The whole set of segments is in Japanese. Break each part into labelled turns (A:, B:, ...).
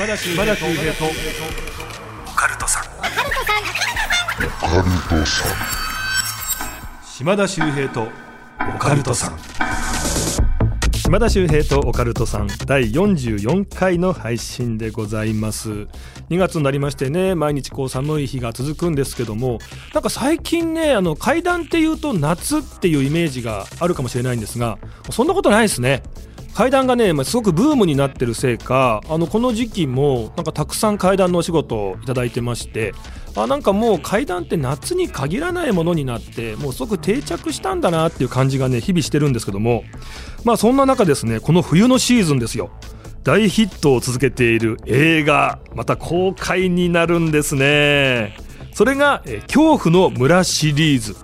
A: 島田秀平と。オカルトさん。島田秀平とオカルトさん。島田秀平とオカルトさん。第44回の配信でございます。2月になりましてね毎日こう寒い日が続くんですけどもなんか最近ねあの階段っていうと夏っていうイメージがあるかもしれないんですがそんなことないですね階段がね、まあ、すごくブームになってるせいかあのこの時期もなんかたくさん階段のお仕事をいただいてましてあなんかもう階段って夏に限らないものになってもうすごく定着したんだなっていう感じがね日々してるんですけどもまあそんな中ですねこの冬のシーズンですよ。大ヒットを続けている映画また公開になるんですね。それが「恐怖の村」シリーズ。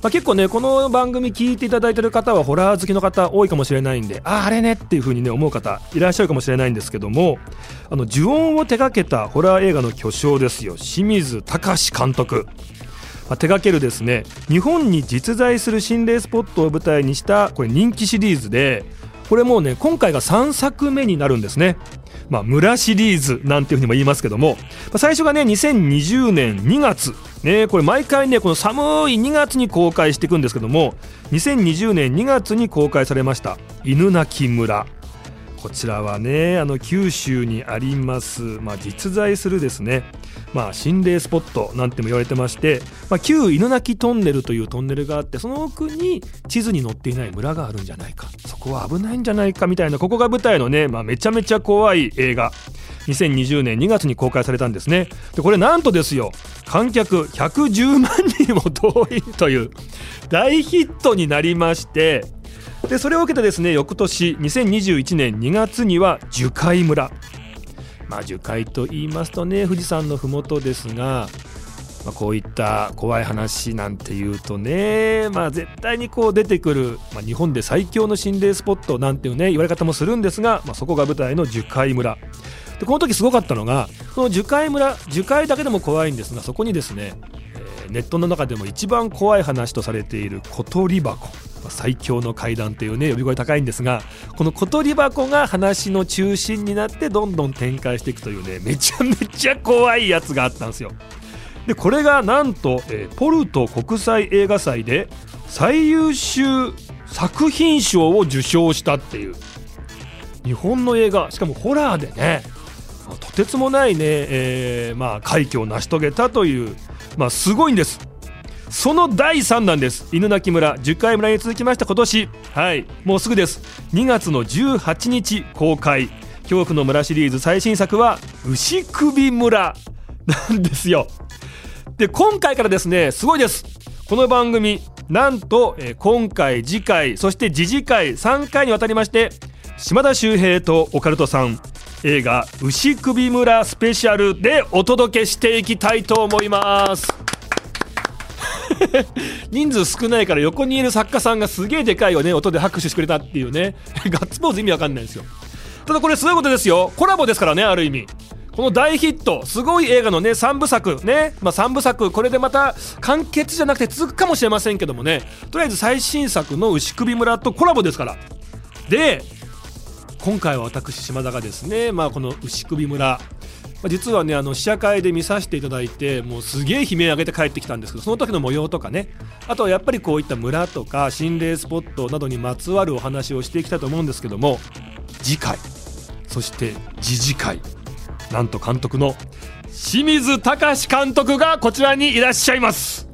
A: まあ、結構ねこの番組聞いていただいてる方はホラー好きの方多いかもしれないんでああれねっていう風にね思う方いらっしゃるかもしれないんですけどもあの呪音を手掛けたホラー映画の巨匠ですよ。清水隆監督。まあ、手掛けるですね日本に実在する心霊スポットを舞台にしたこれ人気シリーズでこれもうね今回が3作目になるんですね。まあ、村シリーズなんていうふうにも言いますけども、まあ、最初がね2020年2月。ねこれ毎回ねこの寒い2月に公開していくんですけども2020年2月に公開されました犬鳴村。こちらはねあの九州にあります、まあ、実在するですね、まあ、心霊スポットなんても言われてまして、まあ、旧犬鳴トンネルというトンネルがあってその奥に地図に載っていない村があるんじゃないか。そこは危ないんじゃないかみたいなここが舞台のね、まあ、めちゃめちゃ怖い映画。2020年2月に公開されたんですね。でこれなんとですよ。観客110万人も動員という大ヒットになりましてでそれを受けてですね翌年2021年2月には樹海村。まあ樹海と言いますとね富士山の麓ですが、まあ、こういった怖い話なんていうとねまあ絶対にこう出てくる、まあ、日本で最強の心霊スポットなんていうね言われ方もするんですが、まあ、そこが舞台の樹海村。でこの時すごかったのがその樹海村樹海だけでも怖いんですがそこにですね、えー、ネットの中でも一番怖い話とされている小鳥箱。最強の階段というね呼び声高いんですがこの小鳥箱が話の中心になってどんどん展開していくというねめちゃめちゃ怖いやつがあったんですよ。でこれがなんと、えー、ポルト国際映画祭で最優秀作品賞を受賞したっていう日本の映画しかもホラーでねとてつもないね、えー、まあ快挙を成し遂げたという、まあ、すごいんです。その第3弾です。犬鳴村10回村に続きました。今年はいもうすぐです。2月の18日公開。恐怖の村シリーズ。最新作は牛首村なんですよ。で今回からですねすごいです。この番組なんと、えー、今回次回そして次次回3回にわたりまして島田秀平とオカルトさん。映画「牛首村スペシャル」でお届けしていきたいと思います。人数少ないから横にいる作家さんがすげえでかいよね音で拍手してくれたっていうね。ガッツポーズ意味わかんないですよ。ただこれすごいことですよ。コラボですからねある意味。この大ヒットすごい映画のね3部作ね。まあ3部作これでまた完結じゃなくて続くかもしれませんけどもね。とりあえず最新作の牛首村とコラボですから。で今回は私島田がですねまあこの牛首村。実はねあの試写会で見させていただいてもうすげえ悲鳴上げて帰ってきたんですけどその時の模様とかね。あとはやっぱりこういった村とか心霊スポットなどにまつわるお話をしていきたいと思うんですけども次回そして次次回なんと監督の清水隆監督がこちらにいらっしゃいます。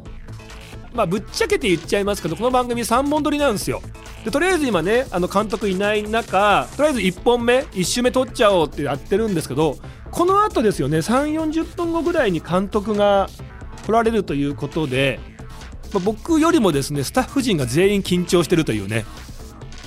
A: まあぶっちゃけて言っちゃいますけどこの番組3本撮りなんですよ。でとりあえず今ねあの監督いない中とりあえず1本目1周目撮っちゃおうってやってるんですけどこの後ですよね3 4 0分後ぐらいに監督が来られるということで、まあ、僕よりもですねスタッフ陣が全員緊張してるというね。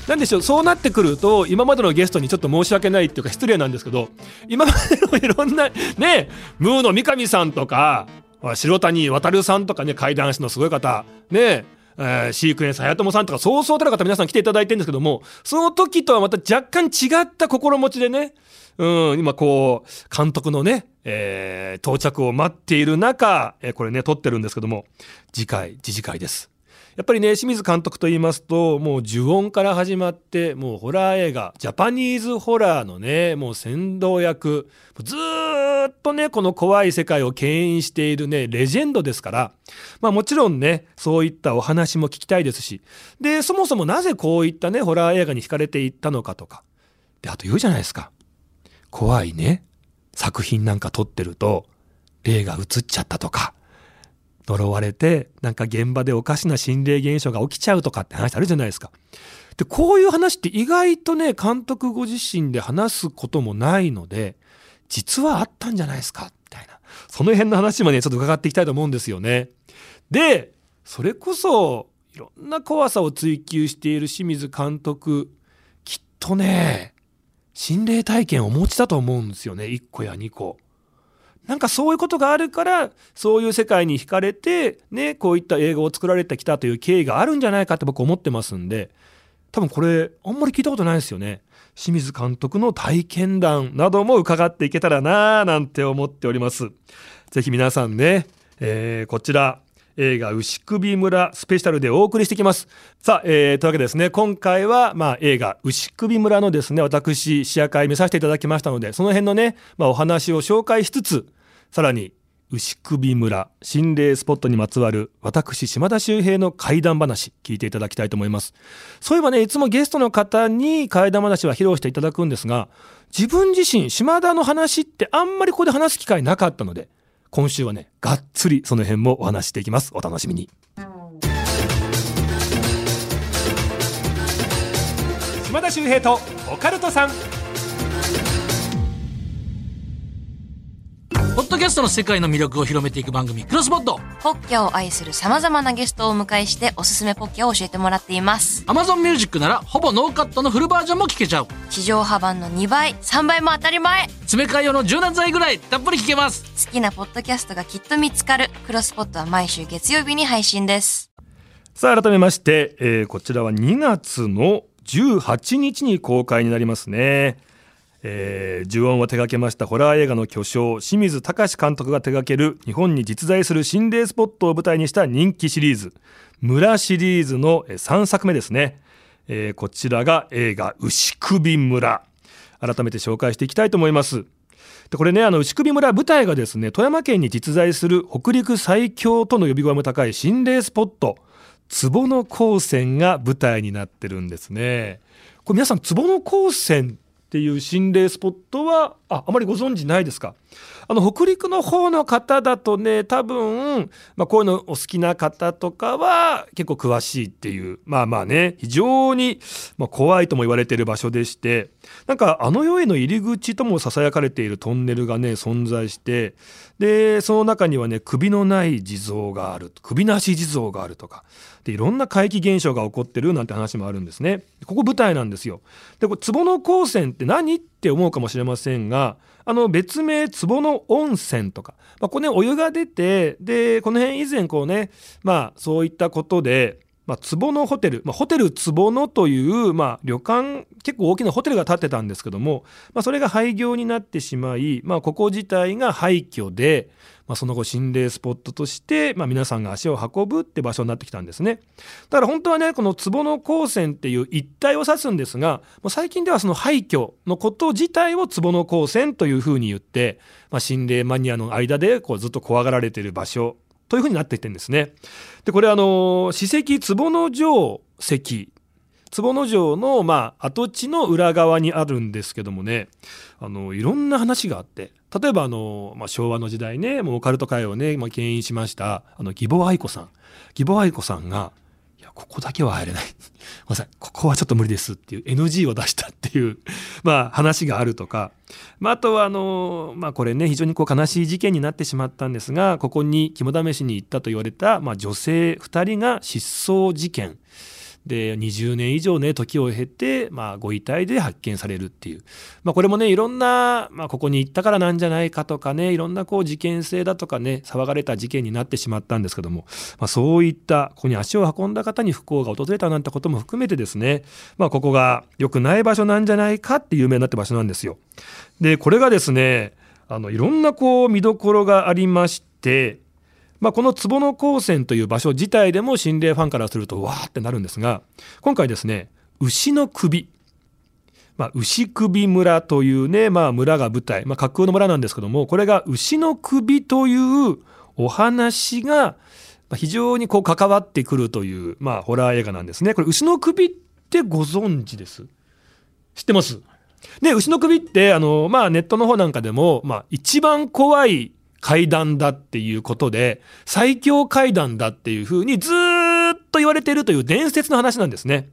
A: なんでしょうそうなってくると今までのゲストにちょっと申し訳ないっていうか失礼なんですけど今までのいろんなねムーの三上さんとか白谷渉さんとかね怪談師のすごい方ねえー、シークエンス早友さんとかそうそうたる方皆さん来ていただいてるんですけどもその時とはまた若干違った心持ちでねうん、今こう、監督のね、えー、到着を待っている中、えー、これね、撮ってるんですけども、次回、次次回です。やっぱりね清水監督と言いますともう呪音から始まってもうホラー映画ジャパニーズホラーのねもう先導役ずっとねこの怖い世界を牽引しているねレジェンドですからまあもちろんねそういったお話も聞きたいですしでそもそもなぜこういったねホラー映画に惹かれていったのかとか。であと言うじゃないですか。怖いね。作品なんか撮ってると霊が映っちゃったとか。呪われてなんか現場でおかしな心霊現象が起きちゃうとかって話あるじゃないですか。でこういう話って意外とね監督ご自身で話すこともないので実はあったんじゃないですか？みたいなその辺の話もねちょっと伺っていきたいと思うんですよね。でそれこそいろんな怖さを追求している清水監督きっとね心霊体験をお持ちだと思うんですよね1個や2個。なんかそういうことがあるからそういう世界に惹かれてねこういった映画を作られてきたという経緯があるんじゃないかって僕思ってますんで多分これあんまり聞いたことないですよね。清水監督の体験談なども伺っていけたらなぁなんて思っております。ぜひ皆さんね、えー、こちら映画牛首村スペシャルでお送りしてきます。さあ、えー、というわけでですね今回はまあ映画牛首村のですね私試写会見させていただきましたのでその辺のね、まあ、お話を紹介しつつさらに牛首村心霊スポットにまつわる私島田秀平の怪談話聞いていただきたいと思います。そういえばねいつもゲストの方に怪談話は披露していただくんですが自分自身島田の話ってあんまりここで話す機会なかったので今週はねがっつりその辺もお話していきます。お楽しみに。島田秀平とオカルトさん。
B: ポッドキャストの世界の魅力を広めていく番組、クロスポット。
C: ポッキャを愛する様々なゲストをお迎えしておすすめポッキャを教えてもらっています。
B: Amazon Music なら、ほぼノーカットのフルバージョンも聞けちゃう。
C: 地上波版の2倍、3倍も当たり前
B: 詰め替え用の柔軟剤ぐらい、たっぷり聞けます。
C: 好きなポッドキャストがきっと見つかる。クロスポットは毎週月曜日に配信です。
A: さあ改めまして、えーこちらは2月の18日に公開になりますね。えー、呪音を手掛けましたホラー映画の巨匠清水隆監督が手掛ける日本に実在する心霊スポットを舞台にした人気シリーズ「村」シリーズの3作目ですね、えーこちらが映画「牛首村」改めて紹介していきたいと思います。でこれねあの牛首村舞台がですね富山県に実在する北陸最強との呼び声も高い心霊スポット坪野高専が舞台になってるんですね。これ皆さん坪野高専っていう心霊スポットはああまりご存知ないですか？あの北陸の方の方だとね多分、まあ、こういうのお好きな方とかは結構詳しいっていうまあまあね非常に、まあ、怖いとも言われている場所でしてなんかあの世への入り口ともささやかれているトンネルがね存在してでその中にはね首のない地蔵がある首なし地蔵があるとかでいろんな怪奇現象が起こってるなんて話もあるんですね。ここ舞台なんですよ。でこれ坪野高専って何って思うかもしれませんがあの別名壺の温泉とか、まあ、これねお湯が出てでこの辺以前こうねまあそういったことでまあ、坪野ホテル、まあ、ホテル壺のという、まあ、旅館結構大きなホテルが建ってたんですけども、まあ、それが廃業になってしまい、まあ、ここ自体が廃墟で、まあ、その後心霊スポットとして、まあ、皆さんが足を運ぶって場所になってきたんですねだから本当はねこの坪野高専っていう一帯を指すんですがもう最近ではその廃墟のこと自体を坪野高専というふうに言って、まあ、心霊マニアの間でこうずっと怖がられている場所というふうになっていってるんですね。でこれあの史跡坪野城跡坪野城のまあ跡地の裏側にあるんですけどもねあのいろんな話があって例えばあの、まあ、昭和の時代ねもうオカルト界をね、まあ、牽引しましたあの義母愛子さん。義母愛子さんがいやここだけは入れない。ごめんなさい。ここはちょっと無理ですっていう NG を出したっていう まあ話があるとか、まあ、あとはあのまあこれね非常にこう悲しい事件になってしまったんですがここに肝試しに行ったと言われた、まあ、女性2人が失踪事件。で20年以上ね時を経て、まあ、ご遺体で発見されるっていう、まあ、これもねいろんな、まあ、ここに行ったからなんじゃないかとかねいろんなこう事件性だとかね騒がれた事件になってしまったんですけども、まあ、そういったここに足を運んだ方に不幸が訪れたなんてことも含めてですね、まあ、ここが良くない場所なんじゃないかって有名になった場所なんですよ。でこれがですねあのいろんなこう見どころがありましてまあ、この坪野高専という場所自体でも心霊ファンからするとわーってなるんですが今回ですね牛の首。まあ、牛首村というね、まあ、村が舞台、まあ、架空の村なんですけどもこれが牛の首というお話が非常にこう関わってくるという、まあ、ホラー映画なんですね。これ牛の首ってご存知です？知ってます？で牛の首ってあの、まあ、ネットの方なんかでも、まあ、一番怖い階段だっていうことで最強階段だっていうふうにずーっと言われているという伝説の話なんですね。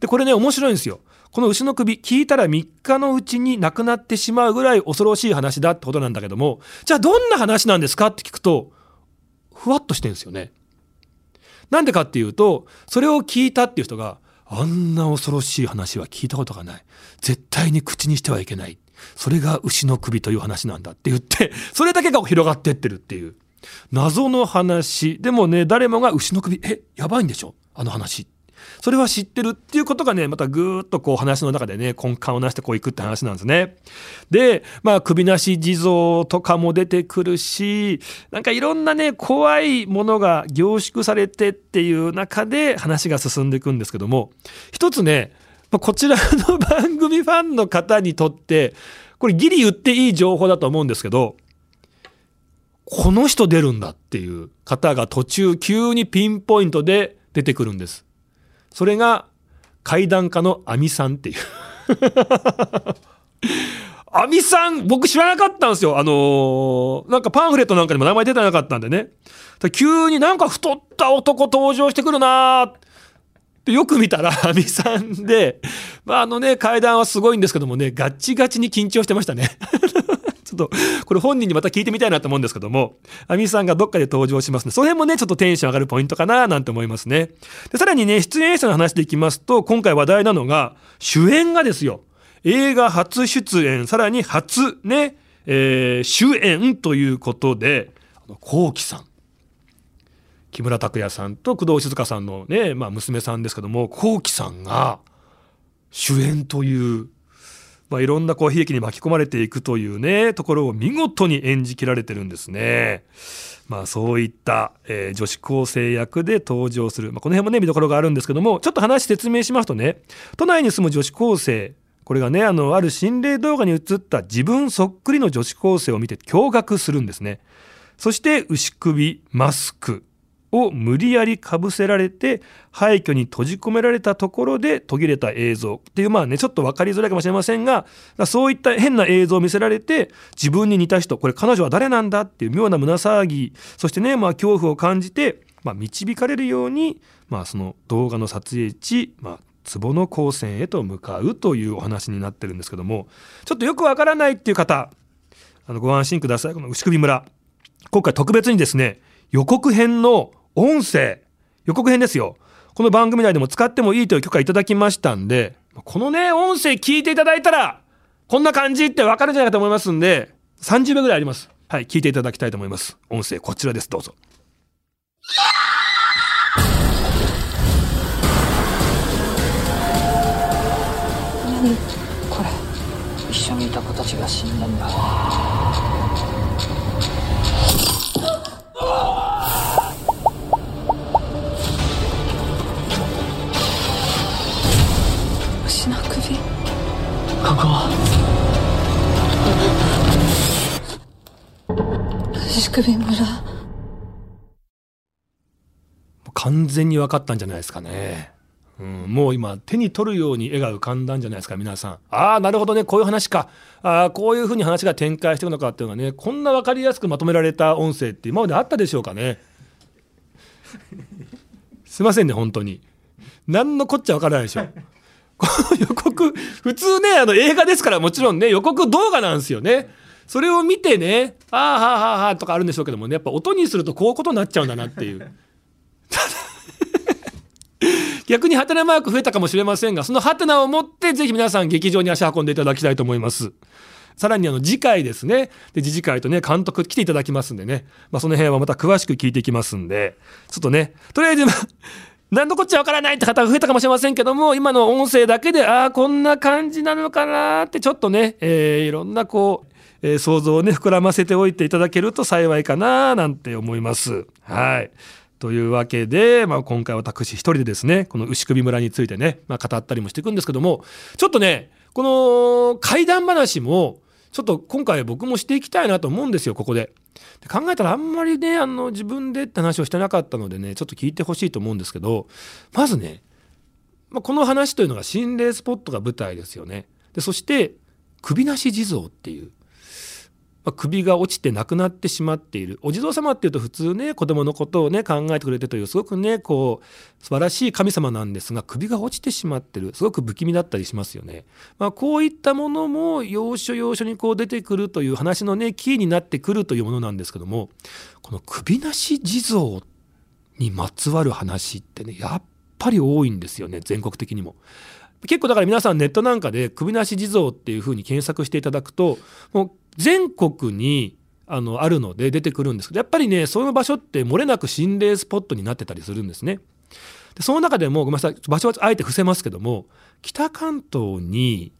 A: でこれね面白いんですよ。この牛の首聞いたら3日のうちに亡くなってしまうぐらい恐ろしい話だってことなんだけどもじゃあどんな話なんですかって聞くとふわっとしてるんですよね。なんでかっていうとそれを聞いたっていう人があんな恐ろしい話は聞いたことがない。絶対に口にしてはいけない。それが牛の首という話なんだって言って、それだけが広がってってるっていう。謎の話。でもね、誰もが牛の首、え、やばいんでしょ？あの話。それは知ってるっていうことがね、またぐーっとこう話の中でね、根幹をなしてこういくって話なんですね。で、まあ首なし地蔵とかも出てくるし、なんかいろんなね、怖いものが凝縮されてっていう中で話が進んでいくんですけども、一つね、まこちらの番組ファンの方にとって、これギリ言っていい情報だと思うんですけど、この人出るんだっていう方が途中急にピンポイントで出てくるんです。それが階段家の亜美さんっていう。亜美さん僕知らなかったんですよ。あのー、なんかパンフレットなんかにも名前出てなかったんでね。急になんか太った男登場してくるなーってよく見たら 亜美さんで、まあ、あのね階段はすごいんですけどもねガッチガチに緊張してましたね ちょっと、これ本人にまた聞いてみたいなと思うんですけども、アミさんがどっかで登場しますね。その辺もね、ちょっとテンション上がるポイントかななんて思いますね。で、さらにね、出演者の話でいきますと、今回話題なのが、主演がですよ。映画初出演、さらに初ね、えー、主演ということで、あのこうきさん。木村拓哉さんと工藤静香さんのね、まあ娘さんですけども、こうきさんが主演というまあ、いろんなこう悲劇に巻き込まれていくというねところを見事に演じきられてるんですね。まあ、そういった、えー、女子高生役で登場する、まあ、この辺もね見どころがあるんですけどもちょっと話説明しますとね都内に住む女子高生これがねあのある心霊動画に映った自分そっくりの女子高生を見て驚愕するんですね。そして牛首マスクを無理やりかぶせられて廃墟に閉じ込められたところで途切れた映像っていうまあねちょっと分かりづらいかもしれませんがそういった変な映像を見せられて自分に似た人これ彼女は誰なんだっていう妙な胸騒ぎそしてねまあ恐怖を感じて、まあ、導かれるように、まあ、その動画の撮影地、まあ、壺の高専へと向かうというお話になってるんですけどもちょっとよくわからないっていう方あのご安心ください。この牛首村。今回特別にですね予告編の音声予告編ですよ。この番組内でも使ってもいいという許可いただきましたんでこのね音声聞いていただいたらこんな感じってわかるんじゃないかと思いますんで30秒ぐらいあります。はい聞いていただきたいと思います。音声こちらです。どうぞ。
D: 何これ。一緒にいた子たちが死んだんだ。ここは足首村。
A: 完全に分かったんじゃないですかね。うん、もう今手に取るように絵が浮かんだんじゃないですか皆さん。ああなるほどね。こういう話か。あこういうふうに話が展開していくのかっていうのがねこんな分かりやすくまとめられた音声って今まであったでしょうかね。すいませんね本当に。何のこっちゃ分からないでしょこ の予告普通ねあの映画ですからもちろんね予告動画なんですよね。それを見てね「ああはあはあはあ」とかあるんでしょうけどもねやっぱ音にするとこういうことになっちゃうんだなっていう。逆にハテナマーク増えたかもしれませんがそのハテナを持ってぜひ皆さん劇場に足運んでいただきたいと思います。さらにあの次回ですねで次次回とね監督来ていただきますんでね、まあ、その辺はまた詳しく聞いていきますんでちょっとねとりあえず何のこっちゃわからないって方が増えたかもしれませんけども今の音声だけでああこんな感じなのかなってちょっとね、えー、いろんなこうえー想像をね膨らませておいていただけると幸いかななんて思います。はいというわけで、まあ、今回私一人でですねこの牛首村についてね、まあ、語ったりもしていくんですけどもちょっとねこの怪談話もちょっと今回僕もしていきたいなと思うんですよここで。で考えたらあんまりねあの自分でって話をしてなかったのでねちょっと聞いてほしいと思うんですけどまずね、まあ、この話というのが心霊スポットが舞台ですよね。でそして首なし地蔵っていう、まあ、首が落ちて亡くなってしまっているお地蔵様っていうと普通ね子供のことをね考えてくれてというすごくねこう素晴らしい神様なんですが首が落ちてしまってるすごく不気味だったりしますよね。まあ、こういったものも要所要所にこう出てくるという話のねキーになってくるというものなんですけどもこの首なし地蔵にまつわる話ってねやっぱり多いんですよね全国的にも。結構だから皆さんネットなんかで首なし地蔵っていうふうに検索していただくともう全国にあのあるので出てくるんですけどやっぱりねその場所って漏れなく心霊スポットになってたりするんですね。でその中でもごめんなさい場所はあえて伏せますけども北関東に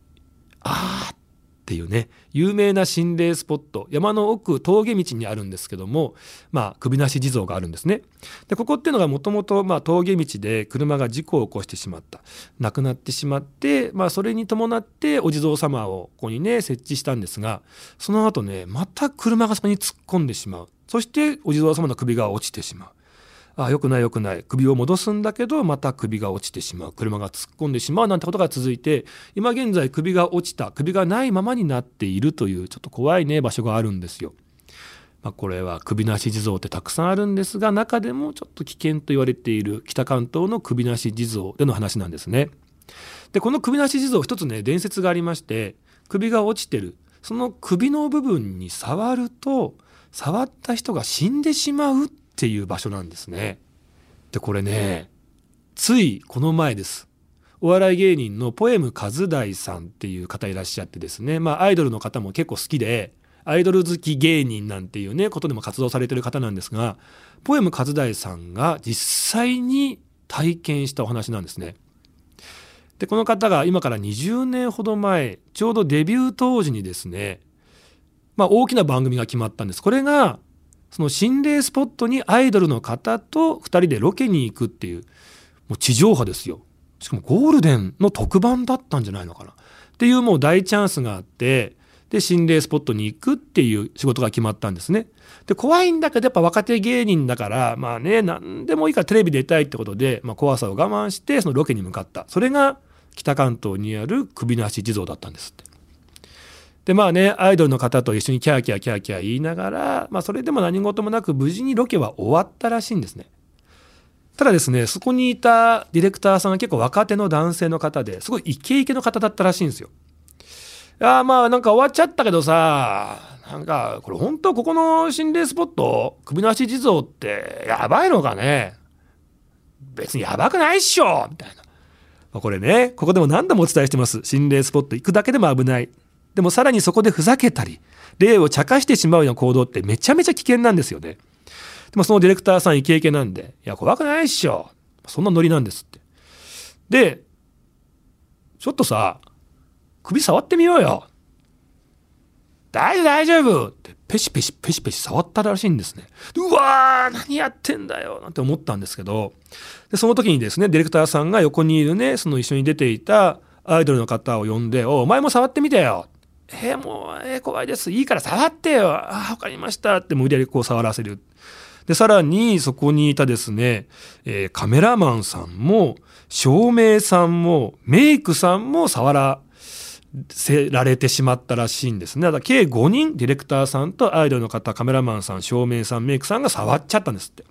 A: ああっていうね有名な心霊スポット山の奥峠道にあるんですけどもまあ首なし地蔵があるんですね。でここっていうのがもともと峠道で車が事故を起こしてしまった亡くなってしまって、まあ、それに伴ってお地蔵様をここにね設置したんですがその後ねまた車がそこに突っ込んでしまうそしてお地蔵様の首が落ちてしまう。ああ良くない良くない首を戻すんだけどまた首が落ちてしまう車が突っ込んでしまうなんてことが続いて今現在首が落ちた首がないままになっているというちょっと怖いね場所があるんですよ。まあ、これは首なし地蔵ってたくさんあるんですが中でもちょっと危険と言われている北関東の首なし地蔵での話なんですね。でこの首なし地蔵一つね伝説がありまして首が落ちてるその首の部分に触ると触った人が死んでしまうっていう場所なんですね。でこれねついこの前です。お笑い芸人のポエム和大さんっていう方いらっしゃってですねまあアイドルの方も結構好きでアイドル好き芸人なんていうねことでも活動されてる方なんですがポエム和大さんが実際に体験したお話なんですね。でこの方が今から20年ほど前ちょうどデビュー当時にですね、まあ、大きな番組が決まったんです。これがその心霊スポットにアイドルの方と2人でロケに行くっていうもう地上波ですよ。しかもゴールデンの特番だったんじゃないのかなっていうもう大チャンスがあってで心霊スポットに行くっていう仕事が決まったんですね。で怖いんだけどやっぱ若手芸人だからまあね何でもいいからテレビ出たいってことで、まあ、怖さを我慢してそのロケに向かったそれが北関東にある首なし地蔵だったんですって。でまあねアイドルの方と一緒にキャーキャーキャーキャー言いながら、まあ、それでも何事もなく無事にロケは終わったらしいんですね。ただですねそこにいたディレクターさんは結構若手の男性の方ですごいイケイケの方だったらしいんですよ。いやまあなんか終わっちゃったけどさなんかこれ本当ここの心霊スポット首なし地蔵ってやばいのかね別にやばくないっしょみたいな。これねここでも何度もお伝えしてます心霊スポット行くだけでも危ないでもさらにそこでふざけたり霊を茶化してしまうような行動ってめちゃめちゃ危険なんですよね。でもそのディレクターさんイケイケなんでいや怖くないっしょ。そんなノリなんですって。でちょっとさ首触ってみようよ。大丈夫大丈夫。ってペシペシペシペシ触ったらしいんですね。うわー何やってんだよ。なんて思ったんですけど。でその時にですねディレクターさんが横にいるねその一緒に出ていたアイドルの方を呼んで「おお前も触ってみてよ」えー、もう、えー、怖いです。いいから触ってよ。ああ分かりましたって無理やりこう触らせる。でさらにそこにいたですね、えーカメラマンさんも照明さんもメイクさんも触らせられてしまったらしいんですね。だから計5人ディレクターさんとアイドルの方カメラマンさん照明さんメイクさんが触っちゃったんですって。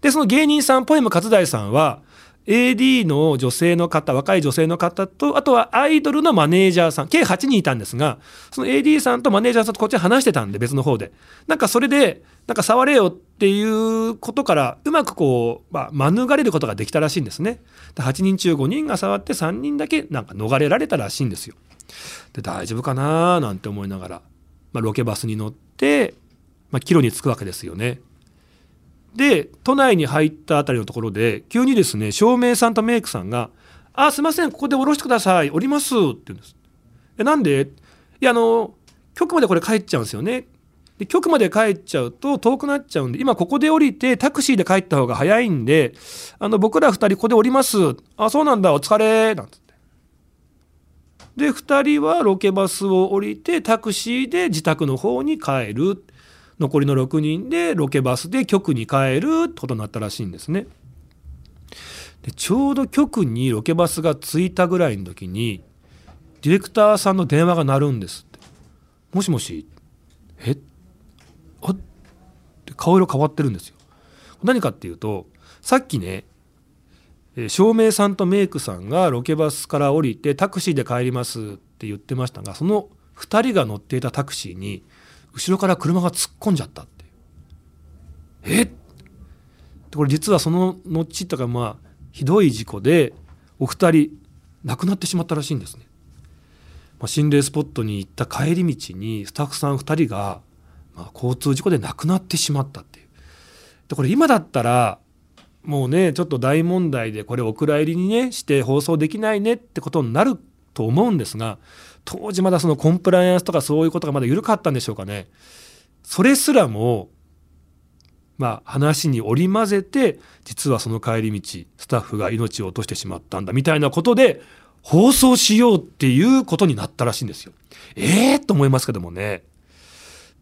A: でその芸人さんポエム勝大さんは AD の女性の方若い女性の方とあとはアイドルのマネージャーさん計8人いたんですがその AD さんとマネージャーさんとこっちで話してたんで別の方で。なんかそれでなんか触れよっていうことからうまくこう、まあ、免れることができたらしいんですね。8人中5人が触って3人だけなんか逃れられたらしいんですよ。で大丈夫かななんて思いながら、まあ、ロケバスに乗って、まあ、帰路に着くわけですよね。で都内に入ったあたりのところで急にですね照明さんとメイクさんが「あすいませんここで降ろしてください降ります」って言うんです。えなんで？いやあの局までこれ帰っちゃうんですよね。で局まで帰っちゃうと遠くなっちゃうんで今ここで降りてタクシーで帰った方が早いんであの僕ら2人ここで降りますあそうなんだお疲れなんつってで2人はロケバスを降りてタクシーで自宅の方に帰る残りの6人でロケバスで局に帰るってことになったらしいんですね。でちょうど局にロケバスが着いたぐらいの時にディレクターさんの電話が鳴るんですって「もしもし。え？あ？って顔色変わってるんですよ。何かっていうとさっきね照明さんとメイクさんがロケバスから降りてタクシーで帰りますって言ってましたがその2人が乗っていたタクシーに後ろから車が突っ込んじゃったっていうえ？っこれ実はその後とかまあひどい事故でお二人亡くなってしまったらしいんですね。まあ、心霊スポットに行った帰り道にスタッフさん2人が、まあ、交通事故で亡くなってしまったっていう。でこれ今だったらもうねちょっと大問題でこれお蔵入りにねして放送できないねってことになると思うんですが当時まだそのコンプライアンスとかそういうことがまだ緩かったんでしょうかね。それすらもまあ、話に織り交ぜて実はその帰り道スタッフが命を落としてしまったんだみたいなことで放送しようっていうことになったらしいんですよ。ええー、と思いますけどもね。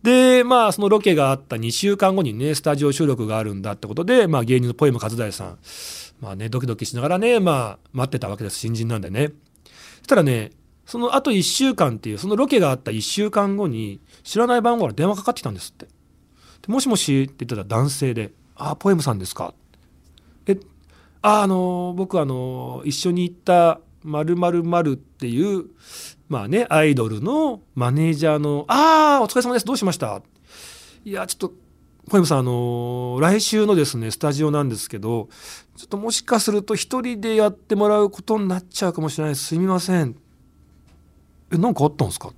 A: でまあそのロケがあった2週間後にねスタジオ収録があるんだってことで、まあ、芸人のポエム和大さんまあねドキドキしながらねまあ待ってたわけです新人なんでね。そしたらねそのあと1週間っていうそのロケがあった1週間後に知らない番号から電話かかってきたんですって。もしもしって言ったら男性で「ああポエムさんですか?」えああの僕あの一緒に行った〇〇〇っていうまあねアイドルのマネージャーの「ああお疲れ様ですどうしました?」いやちょっとポエムさんあの来週のですねスタジオなんですけどちょっともしかすると一人でやってもらうことになっちゃうかもしれないすみませんえ何かあったんですか？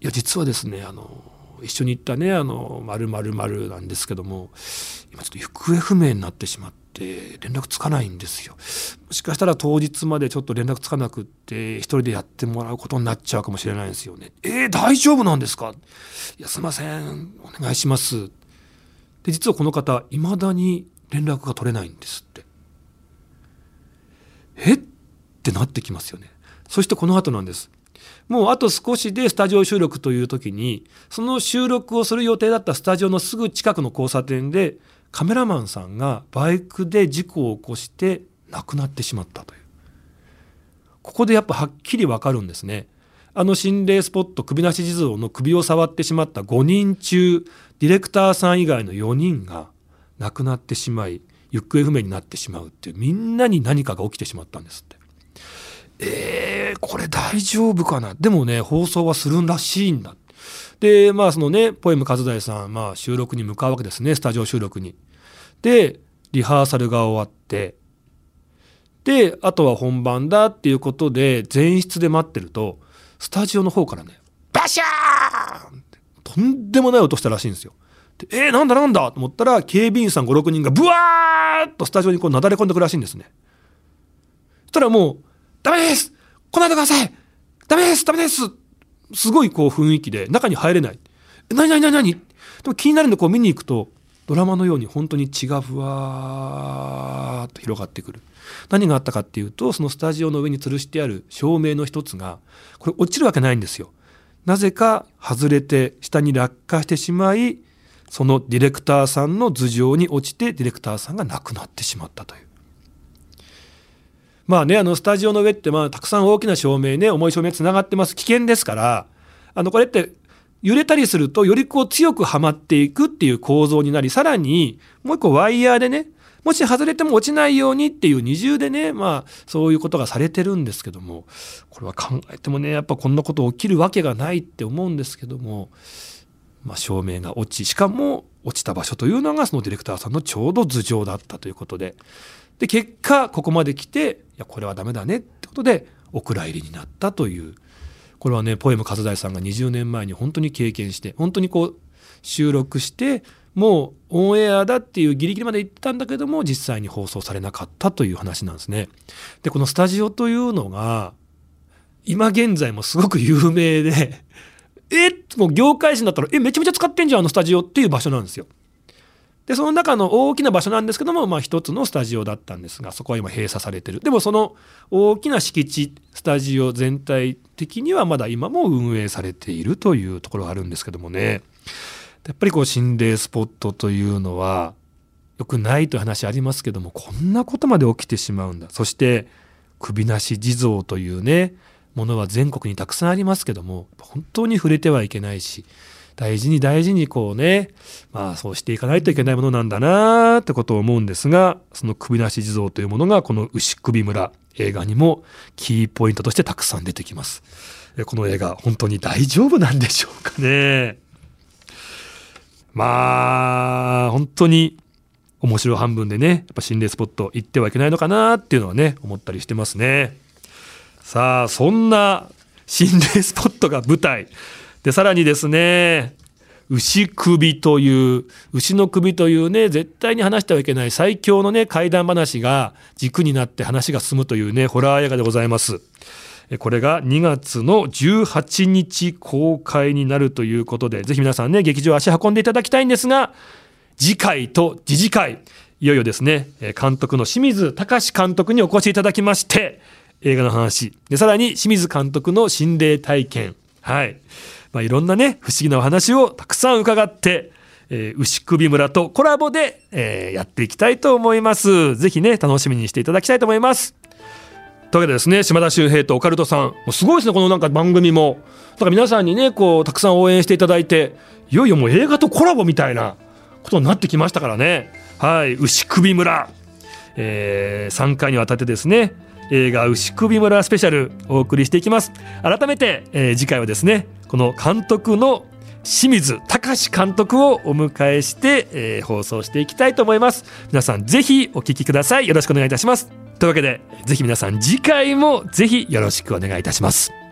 A: いや実はですねあの一緒に行ったねあの〇〇〇なんですけども今ちょっと行方不明になってしまって連絡つかないんですよ。もしかしたら当日までちょっと連絡つかなくって一人でやってもらうことになっちゃうかもしれないんですよね。えー、大丈夫なんですか？いやすいません。お願いします。で実はこの方いまだに連絡が取れないんですって。え？ってなってきますよね。そしてこの後なんです。もうあと少しでスタジオ収録という時にその収録をする予定だったスタジオのすぐ近くの交差点でカメラマンさんがバイクで事故を起こして亡くなってしまったという。ここでやっぱはっきりわかるんですね。あの心霊スポット首なし地蔵の首を触ってしまった5人中ディレクターさん以外の4人が亡くなってしまい行方不明になってしまうっていうみんなに何かが起きてしまったんですって。えー、これ大丈夫かな？でもね放送はするらしいんだでまあそのねポエム和大さん、まあ、収録に向かうわけですねスタジオ収録に。でリハーサルが終わってであとは本番だっていうことで前室で待ってるとスタジオの方からねバシャーンとんでもない音したらしいんですよ。でえー、なんだなんだ？と思ったら警備員さん56人がブワーッとスタジオにこうなだれ込んでくるらしいんですね。そしたらもうダメです来ないでくださいダメですダメですすごいこう雰囲気で中に入れない。え、なになになになに？でも気になるんでこう見に行くとドラマのように本当に血がふわーっと広がってくる。何があったかっていうとそのスタジオの上に吊るしてある照明の一つがこれ落ちるわけないんですよ。なぜか外れて下に落下してしまいそのディレクターさんの頭上に落ちてディレクターさんが亡くなってしまったという。まあね、あのスタジオの上ってまあたくさん大きな照明ね、重い照明つながってます。危険ですから、あのこれって揺れたりするとよりこう強くはまっていくっていう構造になり、さらにもう一個ワイヤーでね、もし外れても落ちないようにっていう二重でね、まあそういうことがされてるんですけども、これは考えてもね、やっぱこんなこと起きるわけがないって思うんですけども、まあ、照明が落ち、しかも落ちた場所というのがそのディレクターさんのちょうど頭上だったということで、で結果ここまで来てやこれはダメだねってことでお蔵入りになったというこれはねポエム和大さんが20年前に本当に経験して本当にこう収録してもうオンエアだっていうギリギリまで行ったんだけども実際に放送されなかったという話なんですね。でこのスタジオというのが今現在もすごく有名でえもう業界人だったらえめちゃめちゃ使ってんじゃんあのスタジオっていう場所なんですよ。でその中の大きな場所なんですけども、まあ、一つのスタジオだったんですがそこは今閉鎖されてる。でもその大きな敷地スタジオ全体的にはまだ今も運営されているというところがあるんですけどもね。やっぱりこう心霊スポットというのは良くないという話ありますけどもこんなことまで起きてしまうんだ。そして首なし地蔵というねものは全国にたくさんありますけども本当に触れてはいけないし大事に大事にこうねまあそうしていかないといけないものなんだなってことを思うんですがその首なし地蔵というものがこの牛首村映画にもキーポイントとしてたくさん出てきます。この映画本当に大丈夫なんでしょうかね。まあ本当に面白半分でねやっぱ心霊スポット行ってはいけないのかなっていうのはね思ったりしてますね。さあそんな心霊スポットが舞台。でさらにですね牛首という牛の首というね絶対に話してはいけない最強のね怪談話が軸になって話が進むというねホラー映画でございます。これが2月の18日公開になるということでぜひ皆さんね劇場足運んでいただきたいんですが次回と次次回いよいよですね監督の清水隆監督にお越しいただきまして映画の話。でさらに清水監督の心霊体験。はいまあ、いろんなね不思議なお話をたくさん伺ってえー、牛首村とコラボで、えー、やっていきたいと思います。ぜひね、楽しみにしていただきたいと思います。というわけでですね、島田秀平とオカルトさん、もうすごいですね、このなんか番組も。だから皆さんにね、こう、たくさん応援していただいて、いよいよもう映画とコラボみたいなことになってきましたからね。はい、牛首村。えー、3回にわたってですね、映画牛首村スペシャルお送りしていきます。改めて、えー、次回はですねこの監督の清水隆監督をお迎えして、えー、放送していきたいと思います。皆さんぜひお聞きください。よろしくお願いいたします。というわけでぜひ皆さん次回もぜひよろしくお願いいたします。